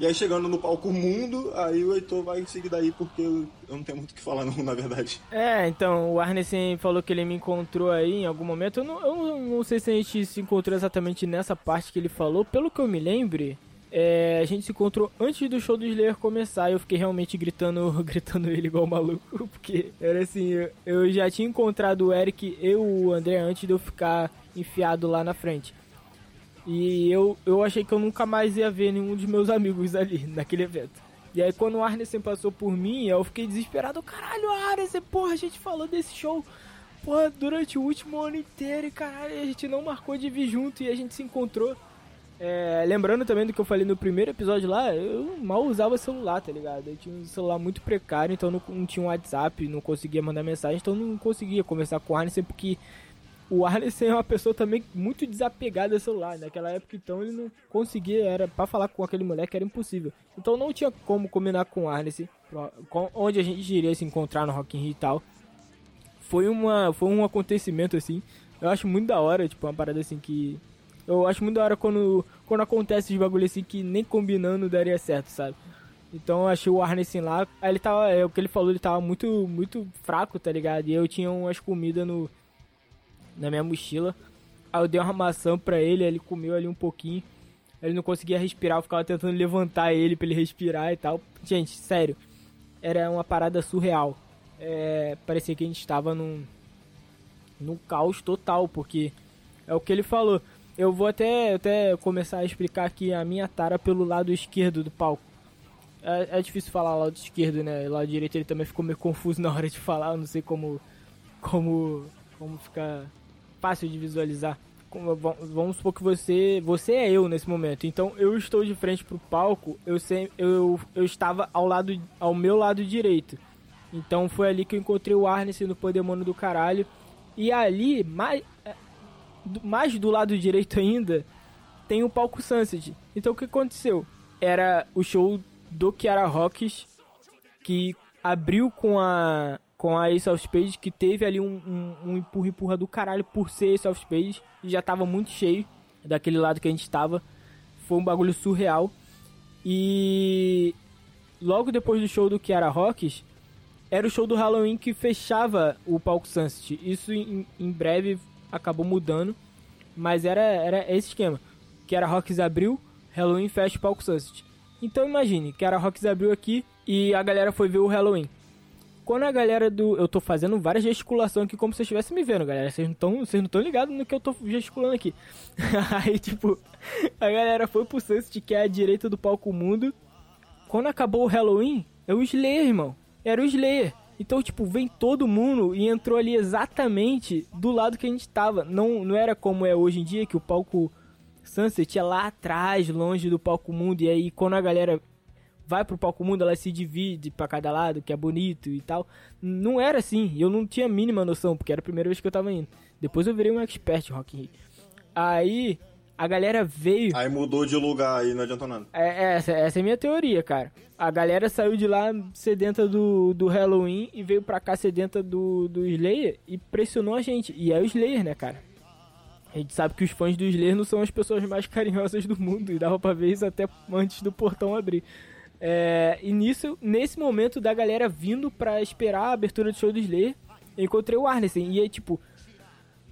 E aí chegando no palco mundo, aí o Heitor vai seguir daí porque eu não tenho muito o que falar não, na verdade. É, então, o Arnesen falou que ele me encontrou aí em algum momento. Eu não, eu não sei se a gente se encontrou exatamente nessa parte que ele falou. Pelo que eu me lembre, é, a gente se encontrou antes do show do Slayer começar. Eu fiquei realmente gritando, gritando ele igual maluco, porque era assim, eu, eu já tinha encontrado o Eric e o André antes de eu ficar enfiado lá na frente. E eu, eu achei que eu nunca mais ia ver nenhum dos meus amigos ali, naquele evento. E aí quando o Arnesen passou por mim, eu fiquei desesperado. Caralho, Arnesen, porra, a gente falou desse show porra, durante o último ano inteiro e caralho, a gente não marcou de vir junto e a gente se encontrou. É, lembrando também do que eu falei no primeiro episódio lá, eu mal usava celular, tá ligado? Eu tinha um celular muito precário, então não, não tinha um WhatsApp, não conseguia mandar mensagem, então não conseguia conversar com o Arnesen porque o Arnesen é uma pessoa também muito desapegada ao celular. Naquela época, então, ele não conseguia, era para falar com aquele moleque era impossível. Então não tinha como combinar com o Arnesen, onde a gente iria se encontrar no Rock in Rio e tal. Foi, uma, foi um acontecimento, assim, eu acho muito da hora, tipo, uma parada assim que... Eu acho muito da hora quando, quando acontece de bagulho assim que nem combinando daria certo, sabe? Então eu achei o Arnesen lá, aí ele tava, é o que ele falou, ele tava muito, muito fraco, tá ligado? E eu tinha umas comidas no na minha mochila. Aí eu dei uma maçã pra ele, ele comeu ali um pouquinho. Ele não conseguia respirar, eu ficava tentando levantar ele pra ele respirar e tal. Gente, sério, era uma parada surreal. É, parecia que a gente estava num, num caos total, porque é o que ele falou. Eu vou até, até começar a explicar aqui a minha tara pelo lado esquerdo do palco. É, é difícil falar lado esquerdo, né? Lado direito ele também ficou meio confuso na hora de falar, eu não sei como como como ficar fácil de visualizar. Vamos supor que você, você é eu nesse momento. Então eu estou de frente pro palco, eu, eu, eu estava ao lado ao meu lado direito. Então foi ali que eu encontrei o Arnes no Podemono do caralho. E ali, mais, mais do lado direito ainda, tem o palco Sunset. Então o que aconteceu? Era o show do Kiara Rocks que abriu com a com a Ace of Spades, que teve ali um, um, um empurra-empurra do caralho por ser Ace of Spades, e já tava muito cheio daquele lado que a gente tava. Foi um bagulho surreal. E logo depois do show do Kiara Rocks, era o show do Halloween que fechava o palco Sunset. Isso em, em breve acabou mudando, mas era, era esse esquema. Kiara Rocks abriu, Halloween fecha o palco Sunset. Então imagine, Kiara Rocks abriu aqui e a galera foi ver o Halloween quando a galera do. Eu tô fazendo várias gesticulações aqui como se vocês estivessem me vendo, galera. Vocês não estão vocês não ligados no que eu tô gesticulando aqui. Aí, tipo, a galera foi pro Sunset, que é a direita do palco mundo. Quando acabou o Halloween, é o Slayer, irmão. Era o Slayer. Então, tipo, vem todo mundo e entrou ali exatamente do lado que a gente tava. Não, não era como é hoje em dia, que o palco Sunset é lá atrás, longe do palco mundo. E aí, quando a galera vai pro palco mundo, ela se divide para cada lado, que é bonito e tal. Não era assim, eu não tinha a mínima noção, porque era a primeira vez que eu tava indo. Depois eu virei um expert Rock in Rio. Aí a galera veio. Aí mudou de lugar aí, não adianta nada. É, essa, essa é a minha teoria, cara. A galera saiu de lá sedenta do, do Halloween e veio pra cá sedenta do, do Slayer e pressionou a gente. E é o Slayer, né, cara? A gente sabe que os fãs do Slayer não são as pessoas mais carinhosas do mundo. E dava pra ver isso até antes do portão abrir. É, e nisso, nesse momento da galera vindo pra esperar a abertura do show do Slayer, encontrei o Arnesen. E aí, tipo,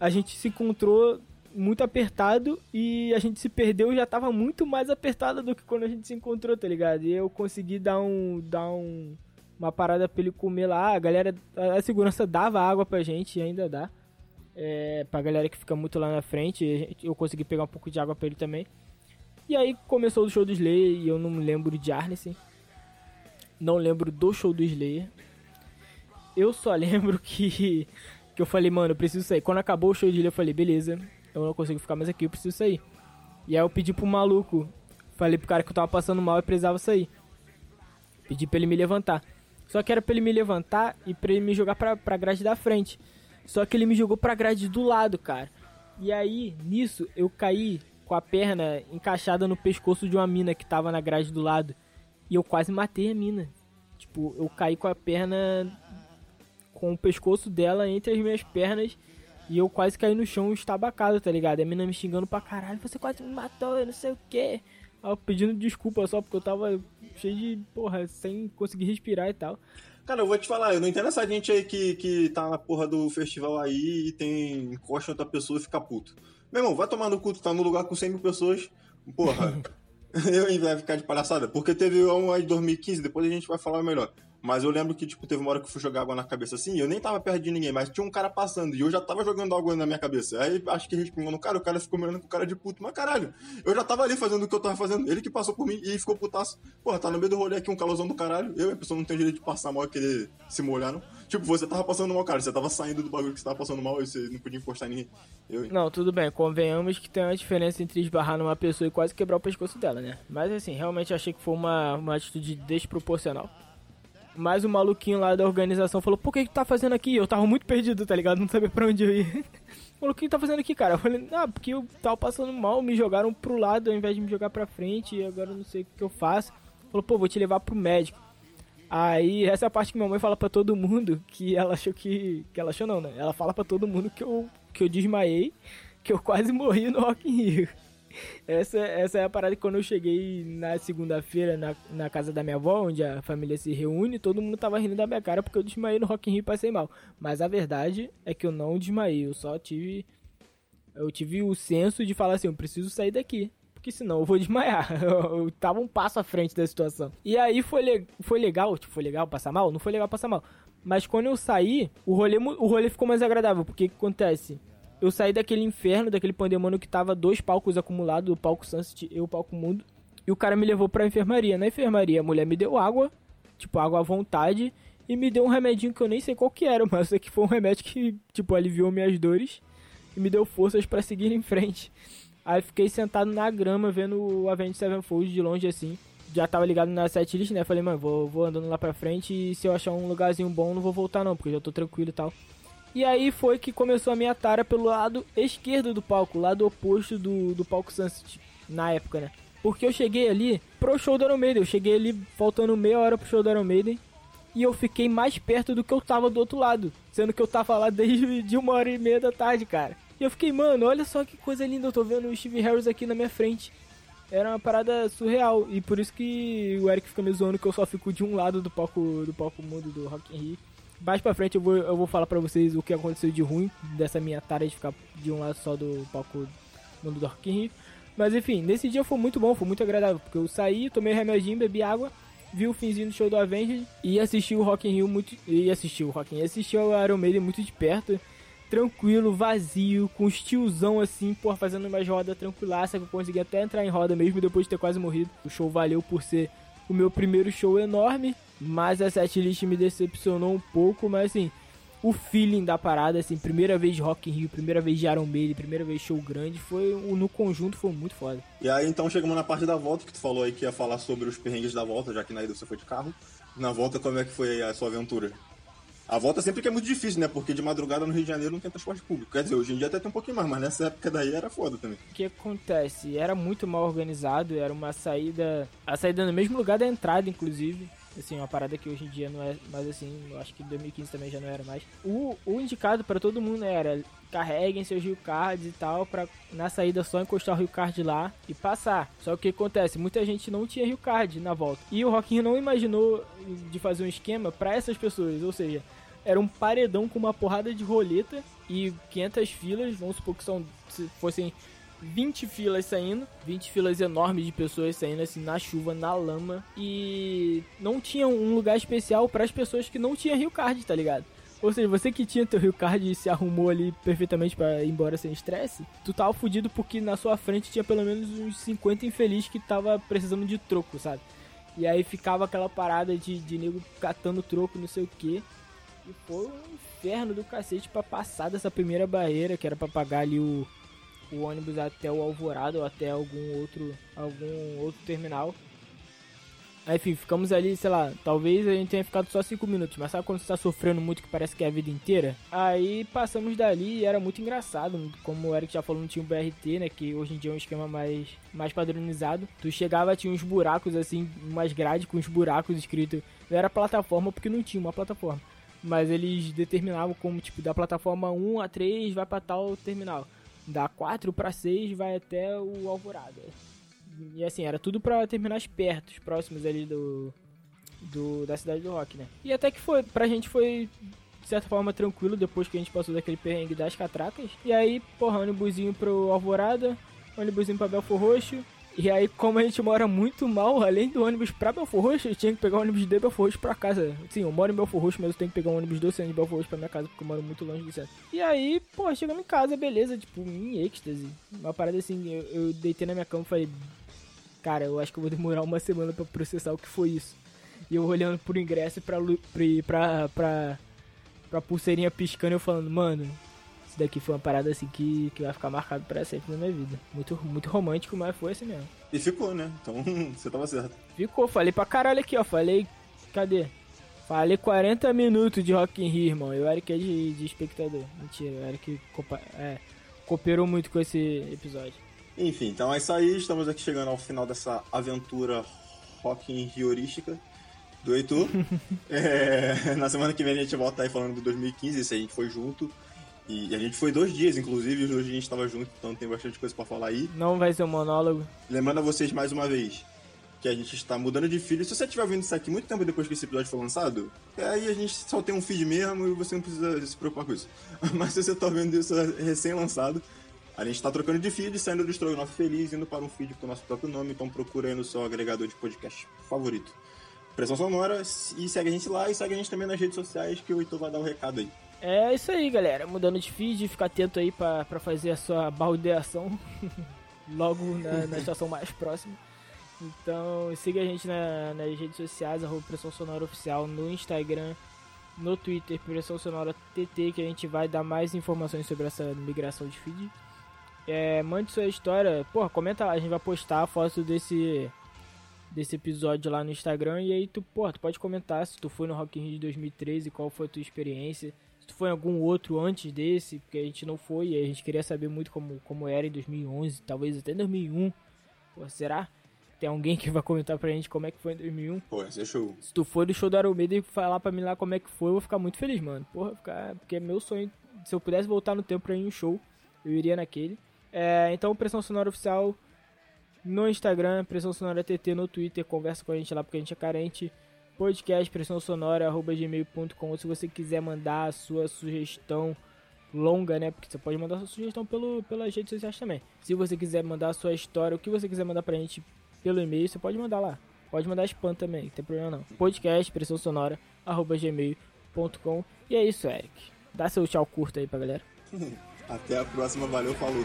a gente se encontrou muito apertado e a gente se perdeu já tava muito mais apertado do que quando a gente se encontrou, tá ligado? E eu consegui dar um. dar um. uma parada pra ele comer lá. A galera. A segurança dava água pra gente e ainda dá. É, pra galera que fica muito lá na frente. Eu consegui pegar um pouco de água pra ele também. E aí começou o show do Slayer e eu não lembro de Arneson. Não lembro do show do Slayer. Eu só lembro que, que eu falei, mano, eu preciso sair. Quando acabou o show do Slayer, eu falei, beleza, eu não consigo ficar mais aqui, eu preciso sair. E aí eu pedi pro maluco, falei pro cara que eu tava passando mal e precisava sair. Pedi pra ele me levantar. Só que era pra ele me levantar e pra ele me jogar pra, pra grade da frente. Só que ele me jogou pra grade do lado, cara. E aí, nisso, eu caí com a perna encaixada no pescoço de uma mina que tava na grade do lado. E eu quase matei a mina. Tipo, eu caí com a perna com o pescoço dela entre as minhas pernas e eu quase caí no chão estabacado, tá ligado? E a mina me xingando pra caralho, você quase me matou, eu não sei o que. Eu pedindo desculpa só porque eu tava cheio de, porra, sem conseguir respirar e tal. Cara, eu vou te falar, eu não entendo essa gente aí que, que tá na porra do festival aí e tem encosta outra pessoa e fica puto. Meu irmão, vai tomar no cu, tu tá no lugar com 100 mil pessoas. Porra, eu vai ficar de palhaçada. Porque teve um aí de 2015, depois a gente vai falar melhor. Mas eu lembro que, tipo, teve uma hora que eu fui jogar água na cabeça assim, e eu nem tava perto de ninguém, mas tinha um cara passando, e eu já tava jogando água na minha cabeça. Aí acho que respingou no cara, o cara ficou mirando com o cara de puto. Mas caralho, eu já tava ali fazendo o que eu tava fazendo. Ele que passou por mim e ficou putaço. Porra, tá no meio do rolê aqui um calorzão do caralho. Eu, a pessoa não tem direito de passar mal e querer se molhar, não. Tipo, você tava passando mal, cara. Você tava saindo do bagulho que você tava passando mal e você não podia encostar em ninguém. Eu... Não, tudo bem. Convenhamos que tem uma diferença entre esbarrar numa pessoa e quase quebrar o pescoço dela, né? Mas assim, realmente achei que foi uma, uma atitude desproporcional. Mas o maluquinho lá da organização falou, por que que tá fazendo aqui? Eu tava muito perdido, tá ligado? Não sabia pra onde eu falou, o que tá fazendo aqui, cara? Eu falei, ah, porque eu tava passando mal, me jogaram pro lado ao invés de me jogar pra frente, e agora eu não sei o que eu faço. Falou, pô, vou te levar pro médico. Aí, essa é a parte que minha mãe fala pra todo mundo, que ela achou que... Que ela achou não, né? Ela fala pra todo mundo que eu, que eu desmaiei, que eu quase morri no Rock in Rio. Essa, essa é a parada que quando eu cheguei na segunda-feira na, na casa da minha avó, onde a família se reúne, todo mundo tava rindo da minha cara porque eu desmaiei no Rock in Rio e passei mal. Mas a verdade é que eu não desmaiei, eu só tive... Eu tive o senso de falar assim, eu preciso sair daqui porque senão eu vou desmaiar. Eu, eu, tava um passo à frente da situação. E aí foi, le foi legal, tipo, foi legal passar mal? Não foi legal passar mal. Mas quando eu saí, o rolê, o rolê ficou mais agradável, porque o que acontece? Eu saí daquele inferno, daquele pandemônio que tava dois palcos acumulados, o palco Sunset e o palco Mundo. E o cara me levou pra enfermaria. Na enfermaria, a mulher me deu água, tipo, água à vontade, e me deu um remedinho que eu nem sei qual que era, mas é que foi um remédio que, tipo, aliviou minhas dores e me deu forças para seguir em frente. Aí fiquei sentado na grama vendo o Avenged Sevenfold de longe assim. Já tava ligado na setlist, né? Falei, mano, vou, vou andando lá pra frente e se eu achar um lugarzinho bom não vou voltar não, porque já tô tranquilo e tal. E aí foi que começou a minha tara pelo lado esquerdo do palco, lado oposto do, do palco Sunset, na época, né? Porque eu cheguei ali pro show do Iron Maiden, eu cheguei ali faltando meia hora pro show do Iron Maiden, e eu fiquei mais perto do que eu tava do outro lado, sendo que eu tava lá desde de uma hora e meia da tarde, cara. E eu fiquei, mano, olha só que coisa linda, eu tô vendo o Steve Harris aqui na minha frente. Era uma parada surreal, e por isso que o Eric fica me zoando que eu só fico de um lado do palco do palco mundo do Rock in Rio mais pra frente eu vou, eu vou falar pra vocês o que aconteceu de ruim dessa minha tarefa de ficar de um lado só do palco do Rock in Rio. Mas enfim, nesse dia foi muito bom, foi muito agradável, porque eu saí, tomei remedinho, bebi água vi o finzinho do show do Avenged e assisti o Rock in Rio muito... E assisti o Rock in Rio, assisti o Iron Maiden muito de perto tranquilo, vazio, com estilzão assim, por fazendo umas rodas tranquilaça que eu consegui até entrar em roda mesmo depois de ter quase morrido. O show valeu por ser o meu primeiro show enorme, mas a setlist me decepcionou um pouco, mas assim, o feeling da parada, assim, primeira vez de Rock in Rio, primeira vez de Iron Maiden, primeira vez show grande, foi no conjunto foi muito foda. E aí então chegamos na parte da volta que tu falou aí que ia falar sobre os perrengues da volta, já que na ida você foi de carro. Na volta, como é que foi a sua aventura? A volta sempre que é muito difícil, né? Porque de madrugada no Rio de Janeiro não tem transporte público. Quer dizer, hoje em dia até tem um pouquinho mais, mas nessa época daí era foda também. O que acontece? Era muito mal organizado, era uma saída. A saída no mesmo lugar da entrada, inclusive. Assim, uma parada que hoje em dia não é mais assim, eu acho que em 2015 também já não era mais. O, o indicado para todo mundo era carreguem seus Rio Cards e tal, pra na saída só encostar o Rio Card lá e passar. Só que o que acontece? Muita gente não tinha Rio Card na volta. E o Rockinho não imaginou de fazer um esquema para essas pessoas, ou seja, era um paredão com uma porrada de roleta e 500 filas, vamos supor que são, se fossem 20 filas saindo, 20 filas enormes de pessoas saindo assim na chuva, na lama e não tinha um lugar especial para as pessoas que não tinham Rio Card, tá ligado? Ou seja, você que tinha teu Rio Card e se arrumou ali perfeitamente para ir embora sem estresse, tu tava fudido porque na sua frente tinha pelo menos uns 50 infelizes que tava precisando de troco, sabe? E aí ficava aquela parada de, de nego catando troco, não sei o que. E foi um inferno do cacete pra passar dessa primeira barreira, que era pra pagar ali o, o ônibus até o Alvorado ou até algum outro, algum outro terminal. Enfim, ficamos ali, sei lá, talvez a gente tenha ficado só 5 minutos, mas sabe quando você tá sofrendo muito que parece que é a vida inteira? Aí passamos dali e era muito engraçado, como o Eric já falou, não tinha o BRT, né, que hoje em dia é um esquema mais, mais padronizado. Tu chegava, tinha uns buracos assim, umas grades com uns buracos escritos, não era plataforma porque não tinha uma plataforma mas eles determinavam como tipo da plataforma 1 a 3 vai para tal terminal, da 4 para 6 vai até o Alvorada. E assim, era tudo para terminais perto, próximos ali do, do da cidade do Rock, né? E até que foi, pra gente foi de certa forma tranquilo depois que a gente passou daquele perrengue das catracas. E aí, porra, ônibusinho pro Alvorada, ônibusinho pra Belfor Roxo, e aí, como a gente mora muito mal, além do ônibus pra Belfor Roxo, eu tinha que pegar o ônibus de Belfor Roxo pra casa. Sim, eu moro em Belfor Roxo, mas eu tenho que pegar um ônibus do centro de Belfor Roxo pra minha casa, porque eu moro muito longe do centro. E aí, pô, chegamos em casa, beleza, tipo, em êxtase. Uma parada assim, eu, eu deitei na minha cama e falei, cara, eu acho que eu vou demorar uma semana pra processar o que foi isso. E eu olhando pro ingresso e pra, pra, pra, pra pulseirinha piscando, eu falando, mano, isso daqui foi uma parada assim que, que vai ficar marcado para sempre na minha vida. Muito, muito romântico, mas foi assim mesmo. E ficou, né? Então você tava certo. Ficou, falei pra caralho aqui, ó. Falei. Cadê? Falei 40 minutos de Rock in Rio, irmão. Eu era que é de, de espectador. Mentira, eu era que é, cooperou muito com esse episódio. Enfim, então é isso aí. Estamos aqui chegando ao final dessa aventura Rock in Riorística do Heitor. é, na semana que vem a gente volta aí falando do 2015, se a gente foi junto. E a gente foi dois dias, inclusive, hoje a gente estava junto, então tem bastante coisa para falar aí. Não vai ser um monólogo. Lembrando a vocês mais uma vez que a gente está mudando de feed. Se você estiver vendo isso aqui muito tempo depois que esse episódio foi lançado, aí a gente só tem um feed mesmo e você não precisa se preocupar com isso. Mas se você está vendo isso recém-lançado, a gente está trocando de feed, saindo do Strogonoff Feliz, indo para um feed com o nosso próprio nome, então procura aí no seu agregador de podcast favorito. Pressão Sonora, e segue a gente lá e segue a gente também nas redes sociais que o Heitor vai dar o um recado aí. É isso aí, galera. Mudando de feed, fica atento aí pra, pra fazer a sua baldeação logo na, na estação mais próxima. Então siga a gente na, nas redes sociais, arroba Pressão Sonora Oficial, no Instagram, no Twitter, Pressão Sonora TT, que a gente vai dar mais informações sobre essa migração de feed. É, mande sua história, porra, comenta lá, a gente vai postar a foto desse desse episódio lá no Instagram e aí tu, porra, tu pode comentar se tu foi no Rock in Rio de 2013, qual foi a tua experiência tu foi em algum outro antes desse, porque a gente não foi e a gente queria saber muito como, como era em 2011, talvez até 2001. Pô, será? Tem alguém que vai comentar pra gente como é que foi em 2001? Pô, esse é show. Se tu for do show do Aromeda e falar pra mim lá como é que foi, eu vou ficar muito feliz, mano. Porra, ficar, porque é meu sonho. Se eu pudesse voltar no tempo pra ir em um show, eu iria naquele. É, então, Pressão Sonora Oficial no Instagram, Pressão Sonora TT no Twitter, conversa com a gente lá porque a gente é carente podcast pressão sonora gmail.com se você quiser mandar a sua sugestão longa, né? Porque você pode mandar sua sugestão pelo, pelas redes sociais também. Se você quiser mandar a sua história, o que você quiser mandar pra gente pelo e-mail, você pode mandar lá. Pode mandar spam também, não tem problema não. Podcast, pressão sonora, arroba gmail.com. E é isso, Eric. Dá seu tchau curto aí pra galera. Até a próxima, valeu, falou.